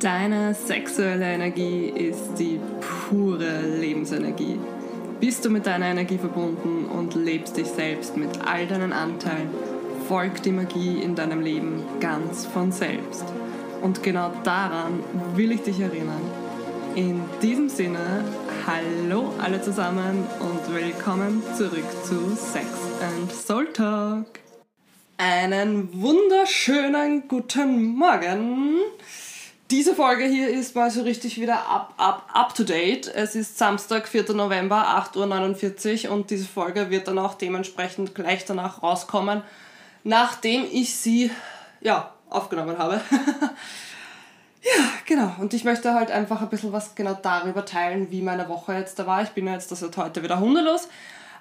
Deine sexuelle Energie ist die pure Lebensenergie. Bist du mit deiner Energie verbunden und lebst dich selbst mit all deinen Anteilen, folgt die Magie in deinem Leben ganz von selbst. Und genau daran will ich dich erinnern. In diesem Sinne, hallo alle zusammen und willkommen zurück zu Sex and Soul Talk. Einen wunderschönen guten Morgen. Diese Folge hier ist mal so richtig wieder up, up, up to date. Es ist Samstag, 4. November, 8.49 Uhr und diese Folge wird dann auch dementsprechend gleich danach rauskommen, nachdem ich sie ja, aufgenommen habe. ja, genau. Und ich möchte halt einfach ein bisschen was genau darüber teilen, wie meine Woche jetzt da war. Ich bin ja jetzt das seit heute wieder hundelos.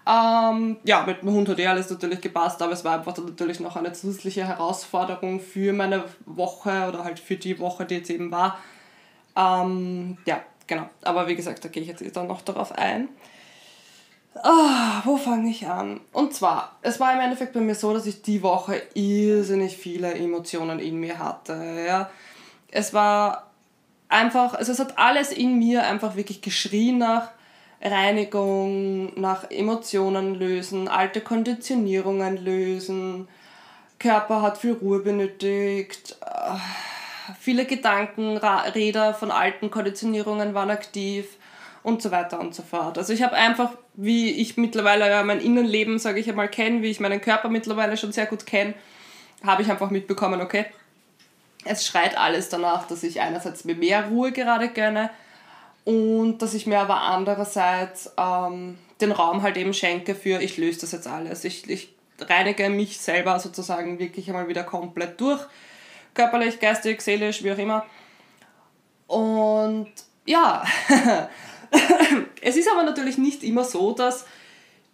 Ähm, ja, mit dem Hund hat eh alles natürlich gepasst, aber es war einfach natürlich noch eine zusätzliche Herausforderung für meine Woche oder halt für die Woche, die jetzt eben war. Ähm, ja, genau. Aber wie gesagt, da gehe ich jetzt dann noch darauf ein. Ah, wo fange ich an? Und zwar, es war im Endeffekt bei mir so, dass ich die Woche irrsinnig viele Emotionen in mir hatte. Ja. Es war einfach, also es hat alles in mir einfach wirklich geschrien nach Reinigung, nach Emotionen lösen, alte Konditionierungen lösen. Körper hat viel Ruhe benötigt. Äh, viele Gedankenräder von alten Konditionierungen waren aktiv und so weiter und so fort. Also ich habe einfach, wie ich mittlerweile mein Innenleben, sage ich einmal, kenne, wie ich meinen Körper mittlerweile schon sehr gut kenne, habe ich einfach mitbekommen, okay, es schreit alles danach, dass ich einerseits mir mehr Ruhe gerade gönne, und dass ich mir aber andererseits ähm, den Raum halt eben schenke für, ich löse das jetzt alles. Ich, ich reinige mich selber sozusagen wirklich einmal wieder komplett durch. Körperlich, geistig, seelisch, wie auch immer. Und ja, es ist aber natürlich nicht immer so, dass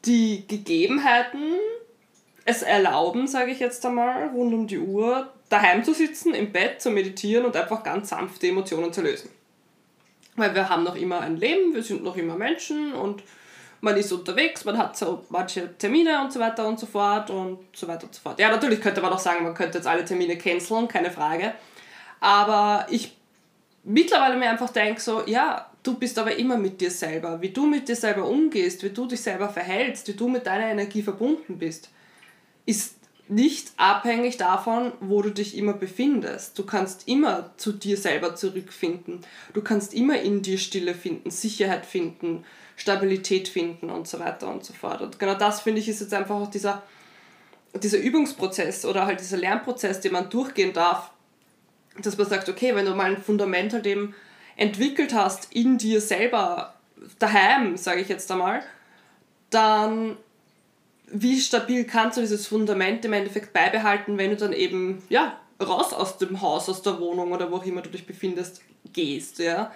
die Gegebenheiten es erlauben, sage ich jetzt einmal, rund um die Uhr daheim zu sitzen, im Bett zu meditieren und einfach ganz sanfte Emotionen zu lösen. Weil wir haben noch immer ein Leben, wir sind noch immer Menschen und man ist unterwegs, man hat so manche Termine und so weiter und so fort und so weiter und so fort. Ja, natürlich könnte man auch sagen, man könnte jetzt alle Termine canceln, keine Frage. Aber ich mittlerweile mir einfach denke so, ja, du bist aber immer mit dir selber. Wie du mit dir selber umgehst, wie du dich selber verhältst, wie du mit deiner Energie verbunden bist, ist nicht abhängig davon, wo du dich immer befindest. Du kannst immer zu dir selber zurückfinden. Du kannst immer in dir Stille finden, Sicherheit finden, Stabilität finden und so weiter und so fort. Und genau das finde ich ist jetzt einfach auch dieser, dieser Übungsprozess oder halt dieser Lernprozess, den man durchgehen darf, dass man sagt, okay, wenn du mal ein Fundament halt eben entwickelt hast in dir selber, daheim, sage ich jetzt einmal, dann wie stabil kannst du dieses Fundament im Endeffekt beibehalten, wenn du dann eben, ja, raus aus dem Haus, aus der Wohnung oder wo auch immer du dich befindest, gehst, ja.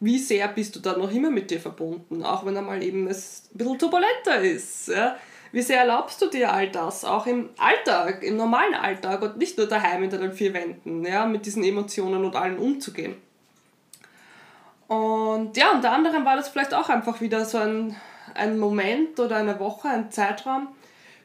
Wie sehr bist du dann noch immer mit dir verbunden, auch wenn einmal eben es ein bisschen turbulenter ist, ja. Wie sehr erlaubst du dir all das, auch im Alltag, im normalen Alltag und nicht nur daheim in deinen vier Wänden, ja, mit diesen Emotionen und allen umzugehen. Und ja, unter anderem war das vielleicht auch einfach wieder so ein ein Moment oder eine Woche, ein Zeitraum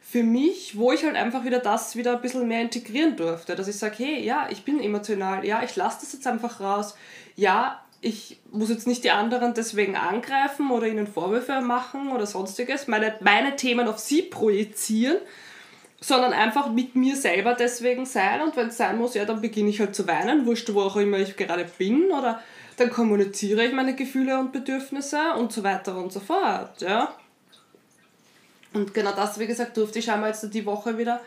für mich, wo ich halt einfach wieder das wieder ein bisschen mehr integrieren durfte. Dass ich sage, hey, ja, ich bin emotional, ja, ich lasse das jetzt einfach raus, ja, ich muss jetzt nicht die anderen deswegen angreifen oder ihnen Vorwürfe machen oder sonstiges, meine, meine Themen auf sie projizieren, sondern einfach mit mir selber deswegen sein und wenn es sein muss, ja, dann beginne ich halt zu weinen, wurscht, wo auch immer ich gerade bin oder dann kommuniziere ich meine Gefühle und Bedürfnisse und so weiter und so fort. Ja? Und genau das, wie gesagt, durfte ich einmal jetzt die Woche wieder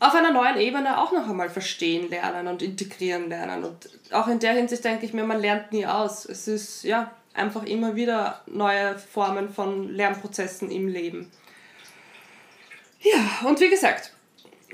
auf einer neuen Ebene auch noch einmal verstehen lernen und integrieren lernen. Und auch in der Hinsicht denke ich mir, man lernt nie aus. Es ist ja einfach immer wieder neue Formen von Lernprozessen im Leben. Ja, und wie gesagt,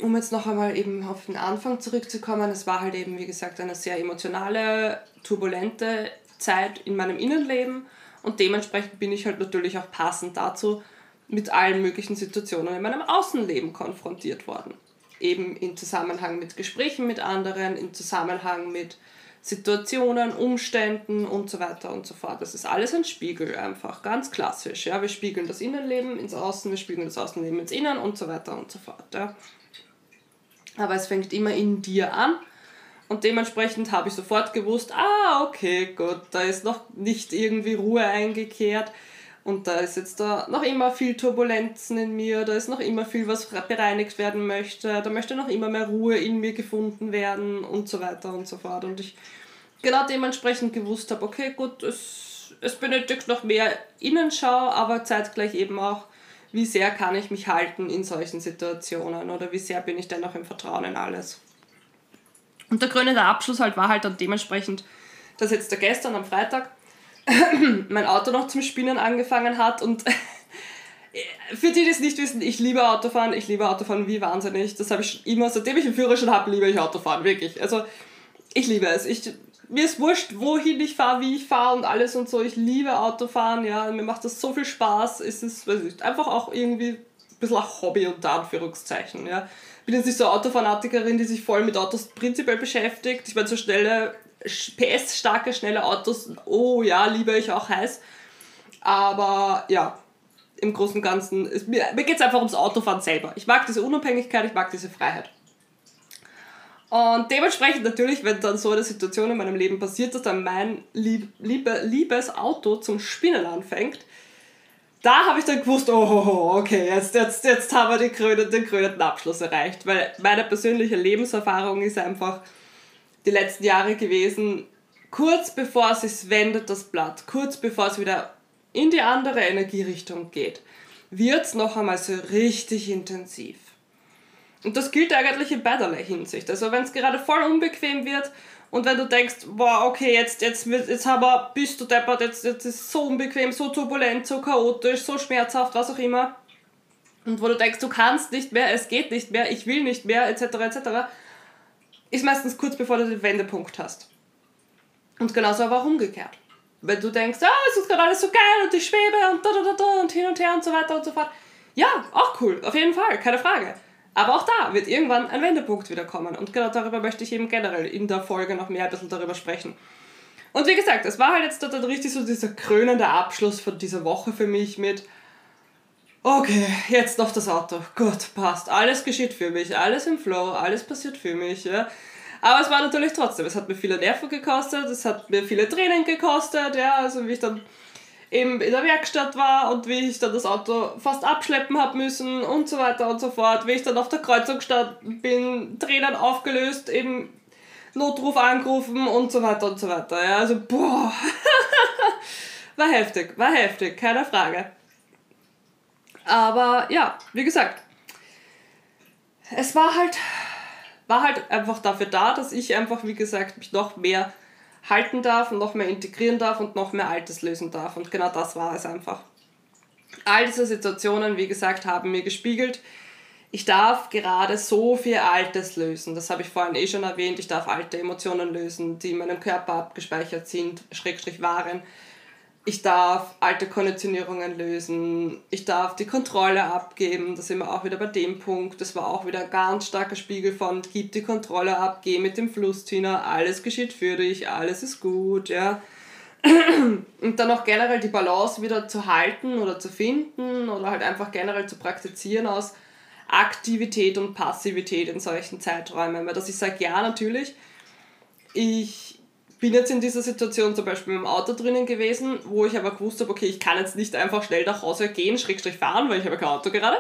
um jetzt noch einmal eben auf den Anfang zurückzukommen, es war halt eben, wie gesagt, eine sehr emotionale, turbulente Zeit in meinem Innenleben und dementsprechend bin ich halt natürlich auch passend dazu mit allen möglichen Situationen in meinem Außenleben konfrontiert worden. Eben im Zusammenhang mit Gesprächen mit anderen, im Zusammenhang mit Situationen, Umständen und so weiter und so fort. Das ist alles ein Spiegel einfach, ganz klassisch. Ja? Wir spiegeln das Innenleben ins Außen, wir spiegeln das Außenleben ins Innen und so weiter und so fort. Ja? Aber es fängt immer in dir an Und dementsprechend habe ich sofort gewusst, ah, okay, gut, da ist noch nicht irgendwie Ruhe eingekehrt. Und da ist jetzt da noch immer viel Turbulenzen in mir, da ist noch immer viel, was bereinigt werden möchte, da möchte noch immer mehr Ruhe in mir gefunden werden und so weiter und so fort. Und ich genau dementsprechend gewusst habe, okay, gut, es, es benötigt noch mehr Innenschau, aber zeitgleich eben auch, wie sehr kann ich mich halten in solchen Situationen oder wie sehr bin ich dennoch im Vertrauen in alles. Und der krönende Abschluss halt war halt dann dementsprechend, dass jetzt der gestern am Freitag mein Auto noch zum Spinnen angefangen hat und für die, die es nicht wissen, ich liebe Autofahren, ich liebe Autofahren wie wahnsinnig. Das habe ich immer, seitdem ich einen Führerschein habe, liebe ich Autofahren, wirklich. Also ich liebe es. Ich, mir ist wurscht, wohin ich fahre, wie ich fahre und alles und so. Ich liebe Autofahren, ja, mir macht das so viel Spaß. Es ist weiß ich, einfach auch irgendwie ein bisschen ein Hobby unter Anführungszeichen, ja. Bin jetzt nicht so eine Autofanatikerin, die sich voll mit Autos prinzipiell beschäftigt. Ich meine, so schnelle PS-starke, schnelle Autos, oh ja, liebe ich auch heiß. Aber ja, im Großen und Ganzen, ist, mir, mir geht es einfach ums Autofahren selber. Ich mag diese Unabhängigkeit, ich mag diese Freiheit. Und dementsprechend natürlich, wenn dann so eine Situation in meinem Leben passiert, dass dann mein lieb, liebe, liebes Auto zum Spinnen anfängt, da habe ich dann gewusst, oh, okay, jetzt, jetzt, jetzt haben wir den krönenden, den krönenden Abschluss erreicht. Weil meine persönliche Lebenserfahrung ist einfach, die letzten Jahre gewesen, kurz bevor es sich wendet, das Blatt, kurz bevor es wieder in die andere Energierichtung geht, wird es noch einmal so richtig intensiv. Und das gilt eigentlich in beiderlei Hinsicht. Also wenn es gerade voll unbequem wird und wenn du denkst, boah, okay, jetzt, jetzt, jetzt aber bist du deppert, jetzt, jetzt ist es so unbequem, so turbulent, so chaotisch, so schmerzhaft, was auch immer. Und wo du denkst, du kannst nicht mehr, es geht nicht mehr, ich will nicht mehr, etc., etc., ist meistens kurz bevor du den Wendepunkt hast. Und genauso aber auch umgekehrt. Wenn du denkst, ah, es ist gerade alles so geil und ich schwebe und da, da, da, da und hin und her und so weiter und so fort. Ja, auch cool, auf jeden Fall, keine Frage. Aber auch da wird irgendwann ein Wendepunkt wieder kommen. Und genau darüber möchte ich eben generell in der Folge noch mehr ein bisschen darüber sprechen. Und wie gesagt, es war halt jetzt da richtig so dieser krönende Abschluss von dieser Woche für mich mit, okay, jetzt noch das Auto. Gut, passt. Alles geschieht für mich, alles im Flow, alles passiert für mich. Ja. Aber es war natürlich trotzdem, es hat mir viele Nerven gekostet, es hat mir viele Tränen gekostet, ja, also wie ich dann eben in der Werkstatt war und wie ich dann das Auto fast abschleppen habe müssen und so weiter und so fort, wie ich dann auf der Kreuzung gestanden bin, Tränen aufgelöst, eben Notruf angerufen und so weiter und so weiter. Ja, also boah, war heftig, war heftig, keine Frage. Aber ja, wie gesagt, es war halt, war halt einfach dafür da, dass ich einfach, wie gesagt, mich noch mehr halten darf und noch mehr integrieren darf und noch mehr Altes lösen darf. Und genau das war es einfach. All diese Situationen, wie gesagt, haben mir gespiegelt, ich darf gerade so viel Altes lösen. Das habe ich vorhin eh schon erwähnt. Ich darf alte Emotionen lösen, die in meinem Körper abgespeichert sind, Schrägstrich waren ich darf alte Konditionierungen lösen, ich darf die Kontrolle abgeben, da sind wir auch wieder bei dem Punkt, das war auch wieder ein ganz starker Spiegel von, gib die Kontrolle ab, geh mit dem Fluss, Tina, alles geschieht für dich, alles ist gut, ja. Und dann auch generell die Balance wieder zu halten oder zu finden oder halt einfach generell zu praktizieren aus Aktivität und Passivität in solchen Zeiträumen, weil dass ich sage, ja, natürlich, ich bin jetzt in dieser Situation zum Beispiel im Auto drinnen gewesen, wo ich aber gewusst habe, okay, ich kann jetzt nicht einfach schnell nach Hause gehen, Schrägstrich fahren, weil ich habe kein Auto gerade.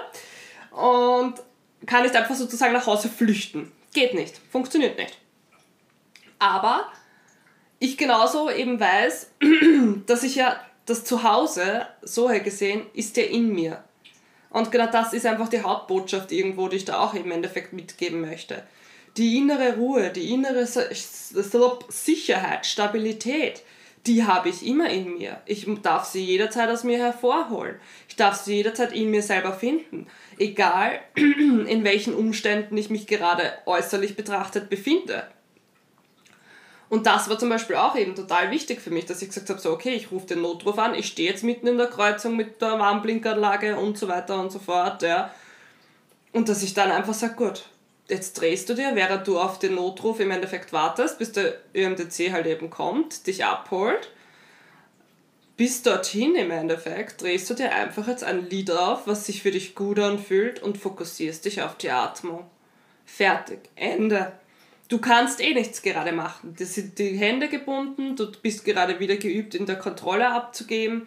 Und kann nicht einfach sozusagen nach Hause flüchten. Geht nicht. Funktioniert nicht. Aber ich genauso eben weiß, dass ich ja das Zuhause, so her gesehen, ist ja in mir. Und genau das ist einfach die Hauptbotschaft irgendwo, die ich da auch im Endeffekt mitgeben möchte die innere Ruhe, die innere Sicherheit, Stabilität, die habe ich immer in mir. Ich darf sie jederzeit aus mir hervorholen. Ich darf sie jederzeit in mir selber finden. Egal, in welchen Umständen ich mich gerade äußerlich betrachtet befinde. Und das war zum Beispiel auch eben total wichtig für mich, dass ich gesagt habe, so okay, ich rufe den Notruf an, ich stehe jetzt mitten in der Kreuzung mit der Warnblinkanlage und so weiter und so fort, ja. Und dass ich dann einfach sage, gut, jetzt drehst du dir, während du auf den Notruf im Endeffekt wartest, bis der ÖMDC halt eben kommt, dich abholt. Bis dorthin im Endeffekt drehst du dir einfach jetzt ein Lied auf, was sich für dich gut anfühlt und fokussierst dich auf die Atmung. Fertig. Ende. Du kannst eh nichts gerade machen. Das sind die Hände gebunden, du bist gerade wieder geübt, in der Kontrolle abzugeben.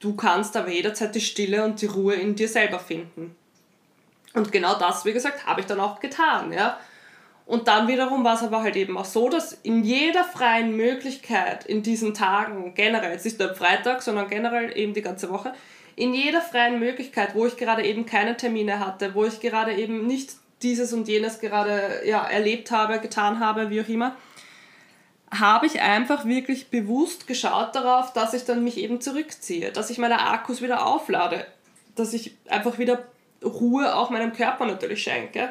Du kannst aber jederzeit die Stille und die Ruhe in dir selber finden. Und genau das, wie gesagt, habe ich dann auch getan. Ja? Und dann wiederum war es aber halt eben auch so, dass in jeder freien Möglichkeit in diesen Tagen, generell, jetzt nicht nur am Freitag, sondern generell eben die ganze Woche, in jeder freien Möglichkeit, wo ich gerade eben keine Termine hatte, wo ich gerade eben nicht dieses und jenes gerade ja, erlebt habe, getan habe, wie auch immer, habe ich einfach wirklich bewusst geschaut darauf, dass ich dann mich eben zurückziehe, dass ich meine Akkus wieder auflade, dass ich einfach wieder Ruhe auch meinem Körper natürlich schenke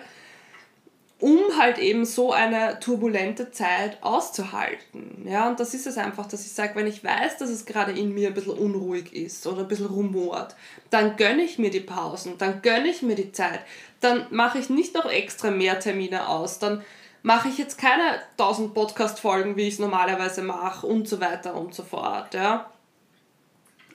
um halt eben so eine turbulente Zeit auszuhalten. Ja, und das ist es einfach, dass ich sage, wenn ich weiß, dass es gerade in mir ein bisschen unruhig ist oder ein bisschen rumort, dann gönne ich mir die Pausen, dann gönne ich mir die Zeit, dann mache ich nicht noch extra mehr Termine aus, dann mache ich jetzt keine 1000 Podcast-Folgen, wie ich es normalerweise mache und so weiter und so fort. Ja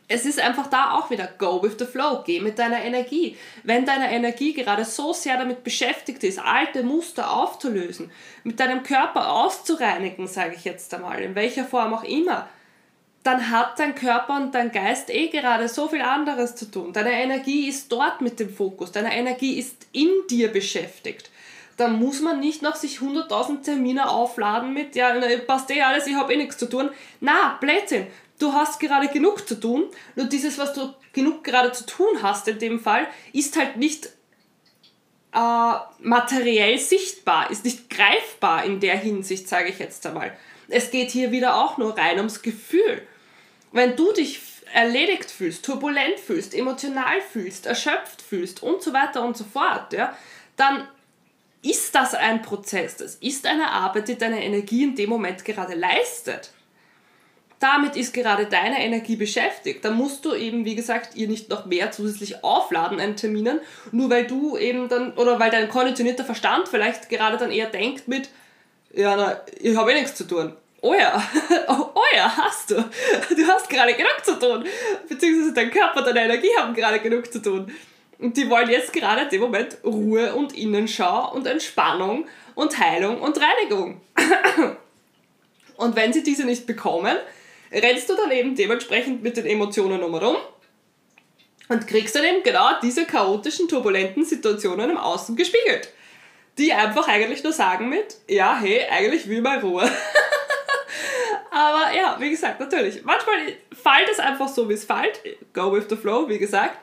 es ist einfach da auch wieder go with the flow, geh mit deiner Energie. Wenn deine Energie gerade so sehr damit beschäftigt ist, alte Muster aufzulösen, mit deinem Körper auszureinigen, sage ich jetzt einmal, in welcher Form auch immer, dann hat dein Körper und dein Geist eh gerade so viel anderes zu tun. Deine Energie ist dort mit dem Fokus, deine Energie ist in dir beschäftigt. Da muss man nicht noch sich 100.000 Termine aufladen mit, ja, passt eh alles, ich habe eh nichts zu tun. Na, Blödsinn du hast gerade genug zu tun, nur dieses, was du genug gerade zu tun hast in dem Fall, ist halt nicht äh, materiell sichtbar, ist nicht greifbar in der Hinsicht, sage ich jetzt einmal. Es geht hier wieder auch nur rein ums Gefühl. Wenn du dich erledigt fühlst, turbulent fühlst, emotional fühlst, erschöpft fühlst und so weiter und so fort, ja, dann ist das ein Prozess, das ist eine Arbeit, die deine Energie in dem Moment gerade leistet damit ist gerade deine Energie beschäftigt. Da musst du eben, wie gesagt, ihr nicht noch mehr zusätzlich aufladen an Terminen, nur weil du eben dann, oder weil dein konditionierter Verstand vielleicht gerade dann eher denkt mit, ja, na, ich habe eh nichts zu tun. Oh ja, oh, oh ja, hast du. Du hast gerade genug zu tun. Beziehungsweise dein Körper, deine Energie haben gerade genug zu tun. Und die wollen jetzt gerade in dem Moment Ruhe und Innenschau und Entspannung und Heilung und Reinigung. Und wenn sie diese nicht bekommen, rennst du dann eben dementsprechend mit den Emotionen rum und kriegst dann eben genau diese chaotischen, turbulenten Situationen im Außen gespiegelt. Die einfach eigentlich nur sagen mit, ja, hey, eigentlich will mal Ruhe. Aber ja, wie gesagt, natürlich. Manchmal fällt es einfach so, wie es fällt. Go with the flow, wie gesagt.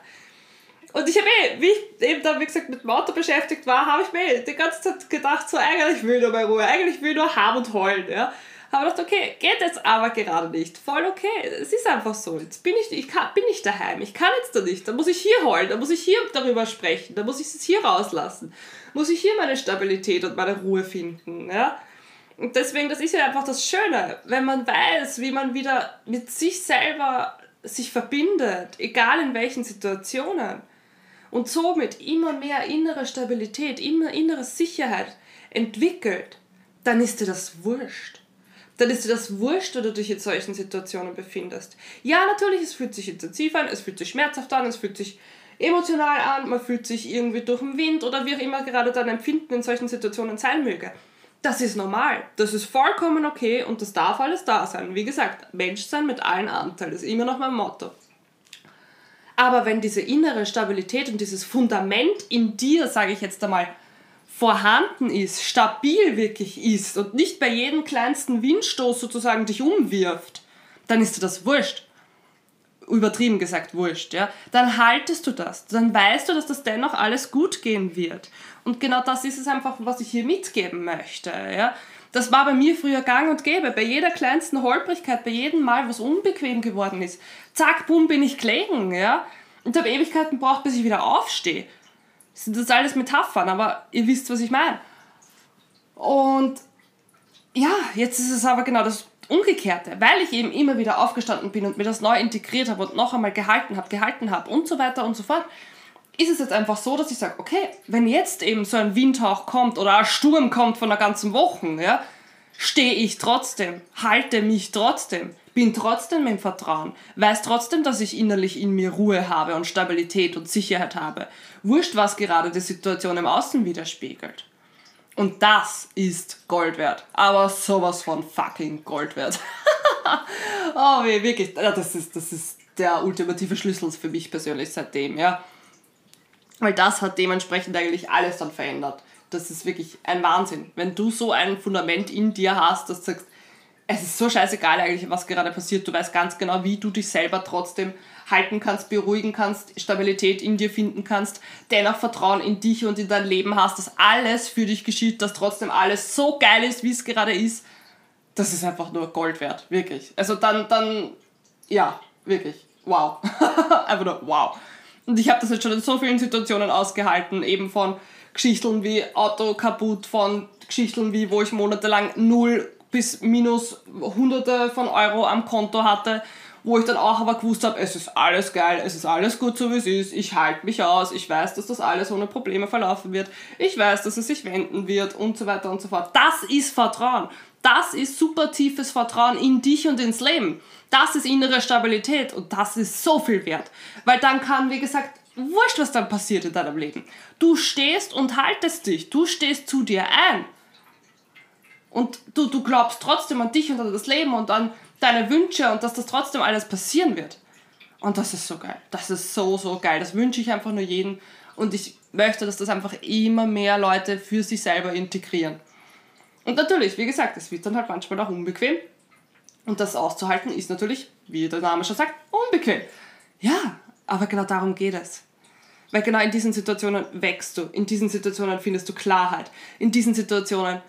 Und ich habe eh, wie ich eben da, wie gesagt, mit dem Auto beschäftigt war, habe ich mir die ganze Zeit gedacht, so eigentlich will nur mal Ruhe, eigentlich will nur haben und heulen, ja. Habe gedacht, okay, geht jetzt aber gerade nicht. Voll okay. Es ist einfach so. Jetzt bin ich, ich kann, bin nicht daheim. Ich kann jetzt da nicht. Da muss ich hier heulen. Da muss ich hier darüber sprechen. Da muss ich es hier rauslassen. Muss ich hier meine Stabilität und meine Ruhe finden. Ja? Und deswegen, das ist ja einfach das Schöne, wenn man weiß, wie man wieder mit sich selber sich verbindet, egal in welchen Situationen. Und somit immer mehr innere Stabilität, immer innere Sicherheit entwickelt, dann ist dir das wurscht dann ist dir das wurscht, oder du dich in solchen Situationen befindest. Ja, natürlich, es fühlt sich intensiv an, es fühlt sich schmerzhaft an, es fühlt sich emotional an, man fühlt sich irgendwie durch den Wind oder wie auch immer gerade dein Empfinden in solchen Situationen sein möge. Das ist normal, das ist vollkommen okay und das darf alles da sein. Wie gesagt, Mensch sein mit allen Anteilen, ist immer noch mein Motto. Aber wenn diese innere Stabilität und dieses Fundament in dir, sage ich jetzt einmal, vorhanden ist, stabil wirklich ist und nicht bei jedem kleinsten Windstoß sozusagen dich umwirft, dann ist dir das wurscht. Übertrieben gesagt wurscht, ja. Dann haltest du das. Dann weißt du, dass das dennoch alles gut gehen wird. Und genau das ist es einfach, was ich hier mitgeben möchte, ja. Das war bei mir früher gang und gäbe. Bei jeder kleinsten Holprigkeit, bei jedem Mal, was unbequem geworden ist, zack, bumm, bin ich gelegen, ja. Und habe Ewigkeiten braucht, bis ich wieder aufstehe sind das alles Metaphern, aber ihr wisst, was ich meine. Und ja, jetzt ist es aber genau das Umgekehrte, weil ich eben immer wieder aufgestanden bin und mir das neu integriert habe und noch einmal gehalten habe, gehalten habe und so weiter und so fort, ist es jetzt einfach so, dass ich sage, okay, wenn jetzt eben so ein Windhauch kommt oder ein Sturm kommt von einer ganzen Woche, ja, stehe ich trotzdem, halte mich trotzdem, bin trotzdem im Vertrauen, weiß trotzdem, dass ich innerlich in mir Ruhe habe und Stabilität und Sicherheit habe. Wurscht, was gerade die Situation im Außen widerspiegelt. Und das ist Gold wert. Aber sowas von fucking Gold wert. oh, weh, wirklich. Das ist, das ist der ultimative Schlüssel für mich persönlich seitdem, ja. Weil das hat dementsprechend eigentlich alles dann verändert. Das ist wirklich ein Wahnsinn. Wenn du so ein Fundament in dir hast, dass du sagst, es ist so scheißegal eigentlich, was gerade passiert. Du weißt ganz genau, wie du dich selber trotzdem halten kannst, beruhigen kannst, Stabilität in dir finden kannst, dennoch Vertrauen in dich und in dein Leben hast, dass alles für dich geschieht, dass trotzdem alles so geil ist, wie es gerade ist. Das ist einfach nur Gold wert, wirklich. Also dann, dann, ja, wirklich, wow. einfach nur wow. Und ich habe das jetzt schon in so vielen Situationen ausgehalten, eben von Geschichten wie Auto kaputt, von Geschichten wie, wo ich monatelang null bis minus hunderte von Euro am Konto hatte, wo ich dann auch aber gewusst habe, es ist alles geil, es ist alles gut so wie es ist, ich halte mich aus, ich weiß, dass das alles ohne Probleme verlaufen wird, ich weiß, dass es sich wenden wird und so weiter und so fort. Das ist Vertrauen. Das ist super tiefes Vertrauen in dich und ins Leben. Das ist innere Stabilität und das ist so viel wert. Weil dann kann, wie gesagt, wurscht, was dann passiert in deinem Leben. Du stehst und haltest dich. Du stehst zu dir ein. Und du, du glaubst trotzdem an dich und an das Leben und an deine Wünsche und dass das trotzdem alles passieren wird. Und das ist so geil. Das ist so, so geil. Das wünsche ich einfach nur jedem. Und ich möchte, dass das einfach immer mehr Leute für sich selber integrieren. Und natürlich, wie gesagt, es wird dann halt manchmal auch unbequem. Und das auszuhalten ist natürlich, wie der Name schon sagt, unbequem. Ja, aber genau darum geht es. Weil genau in diesen Situationen wächst du, in diesen Situationen findest du Klarheit, in diesen Situationen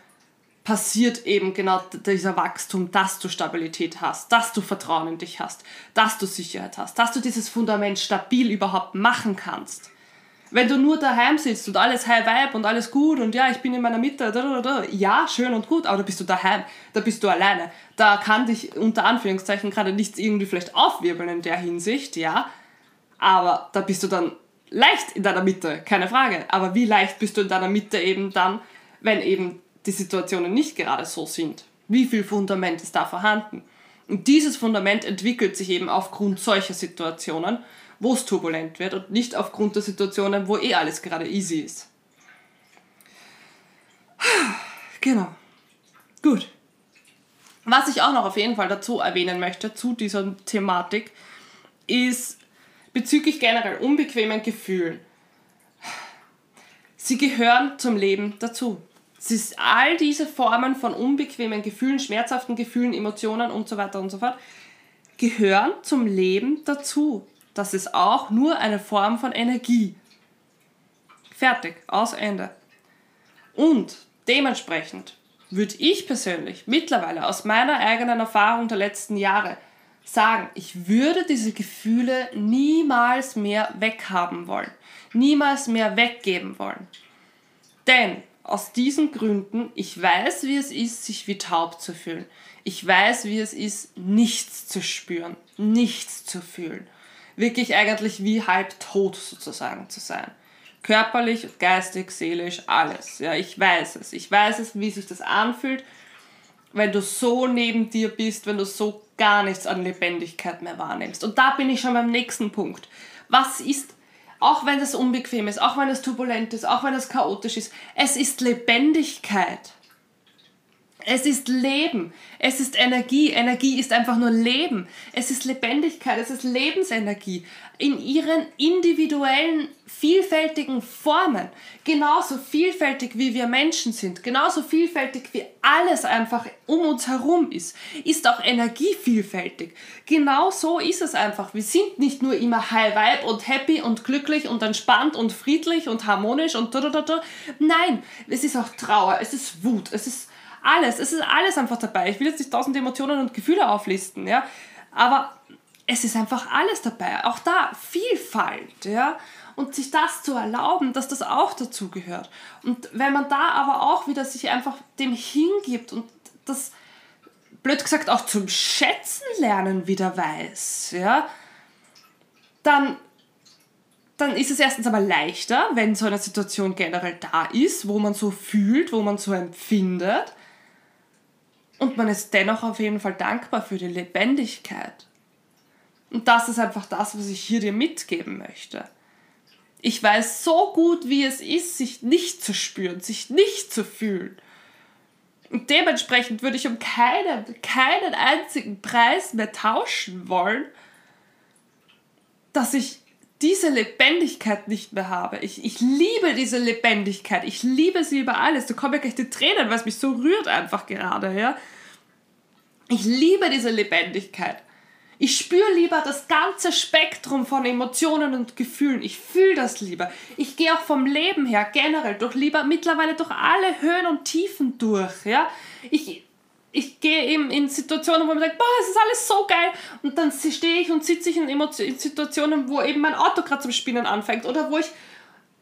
passiert eben genau dieser Wachstum, dass du Stabilität hast, dass du Vertrauen in dich hast, dass du Sicherheit hast, dass du dieses Fundament stabil überhaupt machen kannst. Wenn du nur daheim sitzt und alles High Vibe und alles gut und ja, ich bin in meiner Mitte, ja, schön und gut, aber da bist du daheim, da bist du alleine. Da kann dich unter Anführungszeichen gerade nichts irgendwie vielleicht aufwirbeln in der Hinsicht, ja, aber da bist du dann leicht in deiner Mitte, keine Frage. Aber wie leicht bist du in deiner Mitte eben dann, wenn eben die Situationen nicht gerade so sind. Wie viel Fundament ist da vorhanden? Und dieses Fundament entwickelt sich eben aufgrund solcher Situationen, wo es turbulent wird und nicht aufgrund der Situationen, wo eh alles gerade easy ist. Genau. Gut. Was ich auch noch auf jeden Fall dazu erwähnen möchte, zu dieser Thematik, ist bezüglich generell unbequemen Gefühlen. Sie gehören zum Leben dazu. Es ist all diese Formen von unbequemen Gefühlen, schmerzhaften Gefühlen, Emotionen und so weiter und so fort, gehören zum Leben dazu. Das ist auch nur eine Form von Energie. Fertig, aus Ende. Und dementsprechend würde ich persönlich mittlerweile aus meiner eigenen Erfahrung der letzten Jahre sagen, ich würde diese Gefühle niemals mehr weghaben wollen, niemals mehr weggeben wollen. Denn aus diesen Gründen, ich weiß, wie es ist, sich wie taub zu fühlen. Ich weiß, wie es ist, nichts zu spüren, nichts zu fühlen. Wirklich eigentlich wie halb tot sozusagen zu sein. Körperlich, geistig, seelisch, alles. Ja, ich weiß es. Ich weiß es, wie sich das anfühlt, wenn du so neben dir bist, wenn du so gar nichts an Lebendigkeit mehr wahrnimmst. Und da bin ich schon beim nächsten Punkt. Was ist auch wenn es unbequem ist, auch wenn es turbulent ist, auch wenn es chaotisch ist. Es ist Lebendigkeit. Es ist Leben. Es ist Energie. Energie ist einfach nur Leben. Es ist Lebendigkeit. Es ist Lebensenergie. In ihren individuellen, vielfältigen Formen. Genauso vielfältig wie wir Menschen sind. Genauso vielfältig wie alles einfach um uns herum ist. Ist auch Energie vielfältig. Genau so ist es einfach. Wir sind nicht nur immer high vibe und happy und glücklich und entspannt und friedlich und harmonisch und da, da, da, da. Nein, es ist auch Trauer. Es ist Wut. Es ist alles, es ist alles einfach dabei. Ich will jetzt nicht tausend Emotionen und Gefühle auflisten, ja, aber es ist einfach alles dabei. Auch da Vielfalt, ja. Und sich das zu erlauben, dass das auch dazu gehört. Und wenn man da aber auch wieder sich einfach dem hingibt und das, blöd gesagt, auch zum Schätzen lernen wieder weiß, ja, dann, dann ist es erstens aber leichter, wenn so eine Situation generell da ist, wo man so fühlt, wo man so empfindet. Und man ist dennoch auf jeden Fall dankbar für die Lebendigkeit. Und das ist einfach das, was ich hier dir mitgeben möchte. Ich weiß so gut, wie es ist, sich nicht zu spüren, sich nicht zu fühlen. Und dementsprechend würde ich um keinen, keinen einzigen Preis mehr tauschen wollen, dass ich diese Lebendigkeit nicht mehr habe. Ich, ich liebe diese Lebendigkeit. Ich liebe sie über alles. Da kommen ja gleich die Tränen, weil es mich so rührt einfach gerade. Ja? Ich liebe diese Lebendigkeit. Ich spüre lieber das ganze Spektrum von Emotionen und Gefühlen. Ich fühle das lieber. Ich gehe auch vom Leben her generell durch lieber mittlerweile durch alle Höhen und Tiefen durch. Ja? Ich, ich gehe eben in Situationen, wo man sagt, boah, es ist alles so geil. Und dann stehe ich und sitze ich in, in Situationen, wo eben mein Auto gerade zum Spinnen anfängt oder wo ich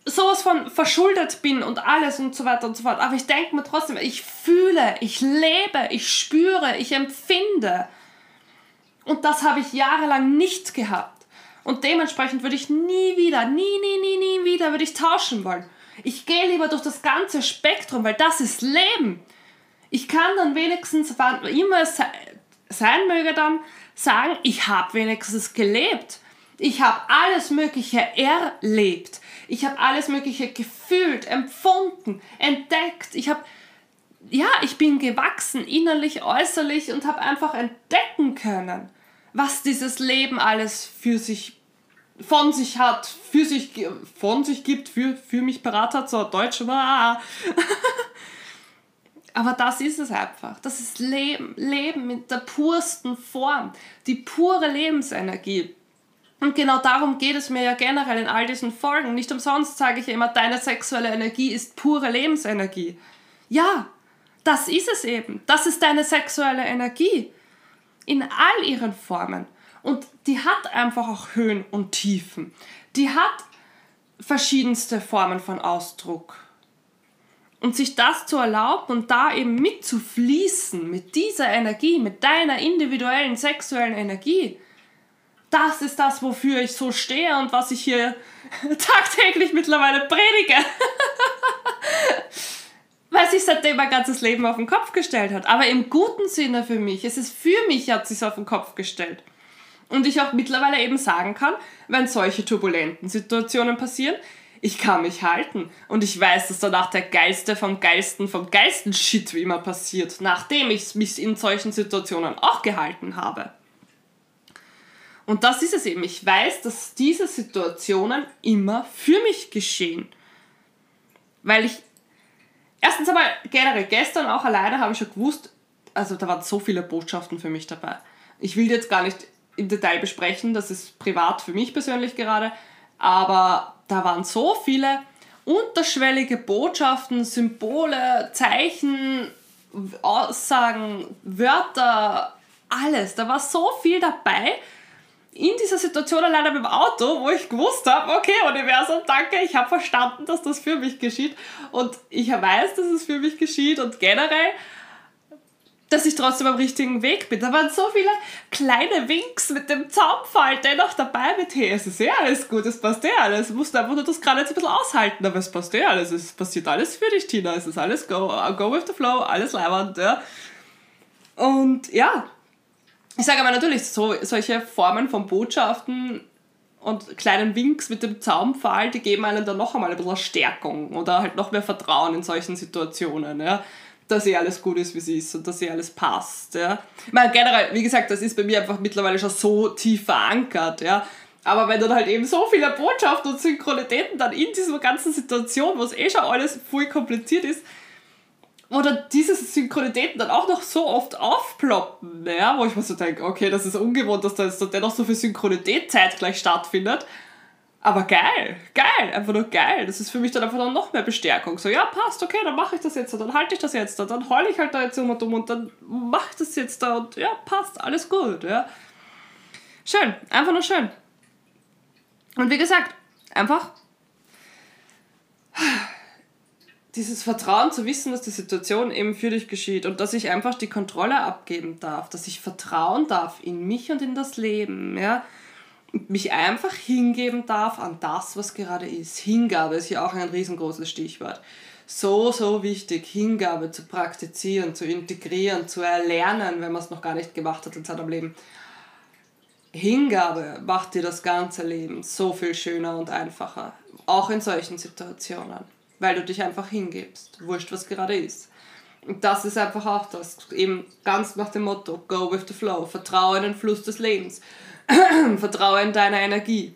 sowas von verschuldet bin und alles und so weiter und so fort. Aber ich denke mir trotzdem, ich fühle, ich lebe, ich spüre, ich empfinde. Und das habe ich jahrelang nicht gehabt. Und dementsprechend würde ich nie wieder, nie, nie, nie, nie wieder würde ich tauschen wollen. Ich gehe lieber durch das ganze Spektrum, weil das ist Leben ich kann dann wenigstens, wann immer es sein möge, dann sagen, ich habe wenigstens gelebt. Ich habe alles Mögliche erlebt. Ich habe alles Mögliche gefühlt, empfunden, entdeckt. Ich habe, ja, ich bin gewachsen, innerlich, äußerlich und habe einfach entdecken können, was dieses Leben alles für sich von sich hat, für sich, von sich gibt, für, für mich parat hat, so Deutsch war. Aber das ist es einfach. Das ist Leben. Leben mit der pursten Form. Die pure Lebensenergie. Und genau darum geht es mir ja generell in all diesen Folgen. Nicht umsonst sage ich immer, deine sexuelle Energie ist pure Lebensenergie. Ja, das ist es eben. Das ist deine sexuelle Energie. In all ihren Formen. Und die hat einfach auch Höhen und Tiefen. Die hat verschiedenste Formen von Ausdruck. Und sich das zu erlauben und da eben mitzufließen mit dieser Energie, mit deiner individuellen sexuellen Energie, das ist das, wofür ich so stehe und was ich hier tagtäglich mittlerweile predige. Weil sich seitdem mein ganzes Leben auf den Kopf gestellt hat. Aber im guten Sinne für mich. Es ist für mich, hat sich auf den Kopf gestellt. Und ich auch mittlerweile eben sagen kann, wenn solche turbulenten Situationen passieren, ich kann mich halten. Und ich weiß, dass danach der geilste vom geilsten vom geilsten Shit wie immer passiert, nachdem ich mich in solchen Situationen auch gehalten habe. Und das ist es eben. Ich weiß, dass diese Situationen immer für mich geschehen. Weil ich erstens einmal generell gestern auch alleine habe ich schon gewusst, also da waren so viele Botschaften für mich dabei. Ich will jetzt gar nicht im Detail besprechen, das ist privat für mich persönlich gerade, aber da waren so viele unterschwellige Botschaften, Symbole, Zeichen, Aussagen, Wörter, alles. Da war so viel dabei in dieser Situation alleine mit dem Auto, wo ich gewusst habe, okay, Universum, danke, ich habe verstanden, dass das für mich geschieht und ich weiß, dass es für mich geschieht und generell dass ich trotzdem am richtigen Weg bin. Da waren so viele kleine Winks mit dem Zaunpfahl dennoch dabei mit, hey, es ist eh alles gut, es passt eh alles. Du musst einfach nur das gerade jetzt ein bisschen aushalten, aber es passt eh alles. Es passiert alles für dich, Tina. Es ist alles go, go with the flow, alles leibend, ja. Und ja, ich sage aber natürlich, so, solche Formen von Botschaften und kleinen Winks mit dem Zaunpfahl, die geben einem dann noch einmal ein bisschen Stärkung oder halt noch mehr Vertrauen in solchen Situationen, ja dass eh alles gut ist, wie es ist und dass eh alles passt. Ja. Ich meine, generell, wie gesagt, das ist bei mir einfach mittlerweile schon so tief verankert. Ja. Aber wenn dann halt eben so viele Botschaften und Synchronitäten dann in dieser ganzen Situation, wo es eh schon alles voll kompliziert ist, wo dann diese Synchronitäten dann auch noch so oft aufploppen, ja, wo ich mir so denke, okay, das ist ungewohnt, dass da jetzt dennoch so viel Synchronität zeitgleich stattfindet. Aber geil, geil, einfach nur geil. Das ist für mich dann einfach noch mehr Bestärkung. So, ja, passt, okay, dann mache ich das jetzt, dann halte ich das jetzt, dann heule ich halt da jetzt um und um und dann mache ich das jetzt da und ja, passt, alles gut, ja. Schön, einfach nur schön. Und wie gesagt, einfach dieses Vertrauen zu wissen, dass die Situation eben für dich geschieht und dass ich einfach die Kontrolle abgeben darf, dass ich vertrauen darf in mich und in das Leben, ja mich einfach hingeben darf an das, was gerade ist. Hingabe ist ja auch ein riesengroßes Stichwort. So, so wichtig, Hingabe zu praktizieren, zu integrieren, zu erlernen, wenn man es noch gar nicht gemacht hat in seinem Leben. Hingabe macht dir das ganze Leben so viel schöner und einfacher. Auch in solchen Situationen. Weil du dich einfach hingibst. Wurscht, was gerade ist. Und das ist einfach auch das. Eben ganz nach dem Motto: Go with the flow. Vertraue in den Fluss des Lebens. Vertraue in deine Energie.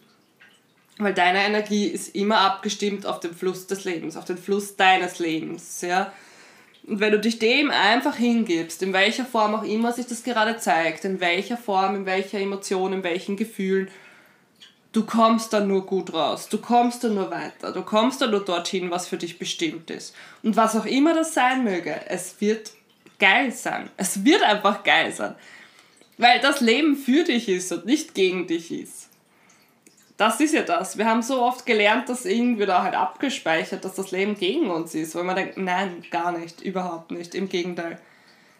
Weil deine Energie ist immer abgestimmt auf den Fluss des Lebens, auf den Fluss deines Lebens. Ja? Und wenn du dich dem einfach hingibst, in welcher Form auch immer sich das gerade zeigt, in welcher Form, in welcher Emotion, in welchen Gefühlen, du kommst dann nur gut raus, du kommst dann nur weiter, du kommst dann nur dorthin, was für dich bestimmt ist. Und was auch immer das sein möge, es wird geil sein. Es wird einfach geil sein. Weil das Leben für dich ist und nicht gegen dich ist. Das ist ja das. Wir haben so oft gelernt, dass irgendwie da halt abgespeichert, dass das Leben gegen uns ist, weil man denkt, nein, gar nicht, überhaupt nicht. Im Gegenteil.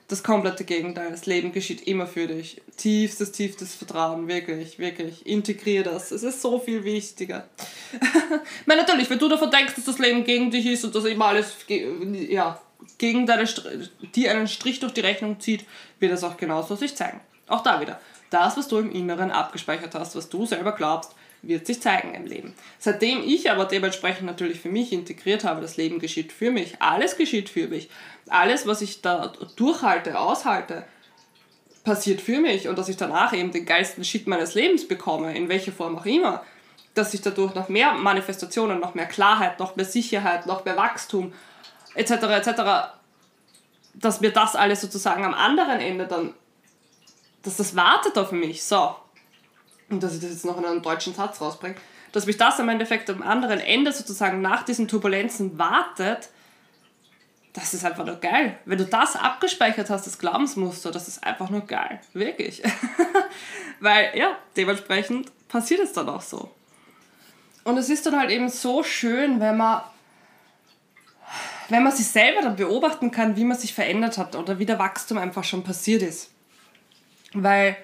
Das komplette Gegenteil. Das Leben geschieht immer für dich. Tiefstes, tiefstes Vertrauen. Wirklich, wirklich. Integrier das. Es ist so viel wichtiger. ich meine, natürlich, wenn du davon denkst, dass das Leben gegen dich ist und dass immer alles ja, gegen deine, dir einen Strich durch die Rechnung zieht, wird es auch genauso sich zeigen. Auch da wieder. Das, was du im Inneren abgespeichert hast, was du selber glaubst, wird sich zeigen im Leben. Seitdem ich aber dementsprechend natürlich für mich integriert habe, das Leben geschieht für mich, alles geschieht für mich, alles, was ich da durchhalte, aushalte, passiert für mich und dass ich danach eben den geilsten Shit meines Lebens bekomme, in welcher Form auch immer, dass ich dadurch noch mehr Manifestationen, noch mehr Klarheit, noch mehr Sicherheit, noch mehr Wachstum etc. etc., dass mir das alles sozusagen am anderen Ende dann, dass das wartet auf mich. So, und dass ich das jetzt noch in einem deutschen Satz rausbringe, dass mich das am Endeffekt am anderen Ende sozusagen nach diesen Turbulenzen wartet, das ist einfach nur geil. Wenn du das abgespeichert hast, das Glaubensmuster, das ist einfach nur geil. Wirklich. Weil, ja, dementsprechend passiert es dann auch so. Und es ist dann halt eben so schön, wenn man, wenn man sich selber dann beobachten kann, wie man sich verändert hat oder wie der Wachstum einfach schon passiert ist. Weil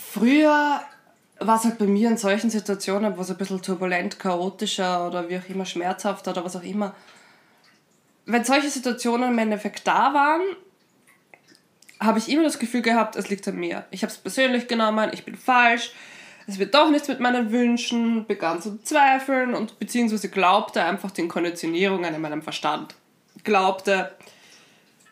Früher war es halt bei mir in solchen Situationen, wo es ein bisschen turbulent, chaotischer oder wie auch immer schmerzhafter oder was auch immer. Wenn solche Situationen im Endeffekt da waren, habe ich immer das Gefühl gehabt, es liegt an mir. Ich habe es persönlich genommen, ich bin falsch, es wird doch nichts mit meinen Wünschen, begann zu zweifeln und beziehungsweise glaubte einfach den Konditionierungen in meinem Verstand. Glaubte,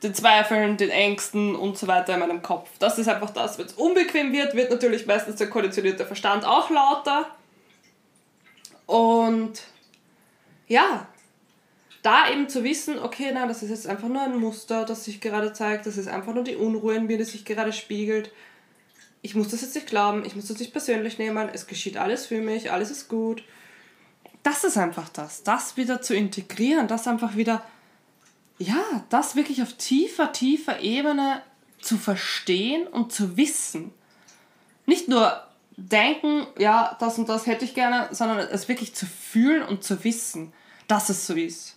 den Zweifeln, den Ängsten und so weiter in meinem Kopf. Das ist einfach das. Wenn es unbequem wird, wird natürlich meistens der konditionierte Verstand auch lauter. Und ja, da eben zu wissen, okay, nein, das ist jetzt einfach nur ein Muster, das sich gerade zeigt, das ist einfach nur die Unruhe in mir, die sich gerade spiegelt. Ich muss das jetzt nicht glauben, ich muss das nicht persönlich nehmen, es geschieht alles für mich, alles ist gut. Das ist einfach das, das wieder zu integrieren, das einfach wieder ja, das wirklich auf tiefer, tiefer Ebene zu verstehen und zu wissen. Nicht nur denken, ja, das und das hätte ich gerne, sondern es wirklich zu fühlen und zu wissen, dass es so ist.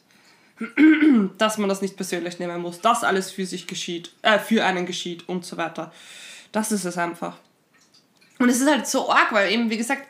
dass man das nicht persönlich nehmen muss, dass alles für sich geschieht, äh, für einen geschieht und so weiter. Das ist es einfach. Und es ist halt so arg, weil eben, wie gesagt,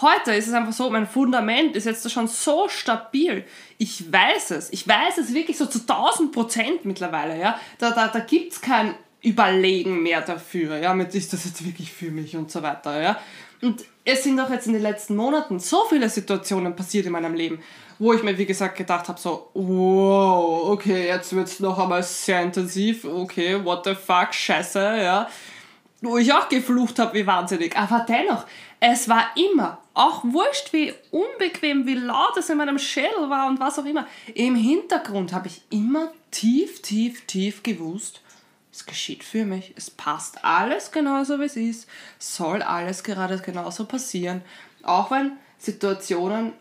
Heute ist es einfach so, mein Fundament ist jetzt schon so stabil. Ich weiß es. Ich weiß es wirklich so zu 1000 Prozent mittlerweile. Ja? Da, da, da gibt es kein Überlegen mehr dafür. Ja? Mit ist das jetzt wirklich für mich und so weiter. Ja? Und es sind auch jetzt in den letzten Monaten so viele Situationen passiert in meinem Leben, wo ich mir, wie gesagt, gedacht habe, so, wow, okay, jetzt wird es noch einmal sehr intensiv, okay, what the fuck, scheiße, ja. Wo ich auch geflucht habe, wie wahnsinnig. Aber dennoch, es war immer, auch wurscht, wie unbequem, wie laut es in meinem Schädel war und was auch immer, im Hintergrund habe ich immer tief, tief, tief gewusst, es geschieht für mich, es passt alles genauso, wie es ist, soll alles gerade genauso passieren. Auch wenn Situationen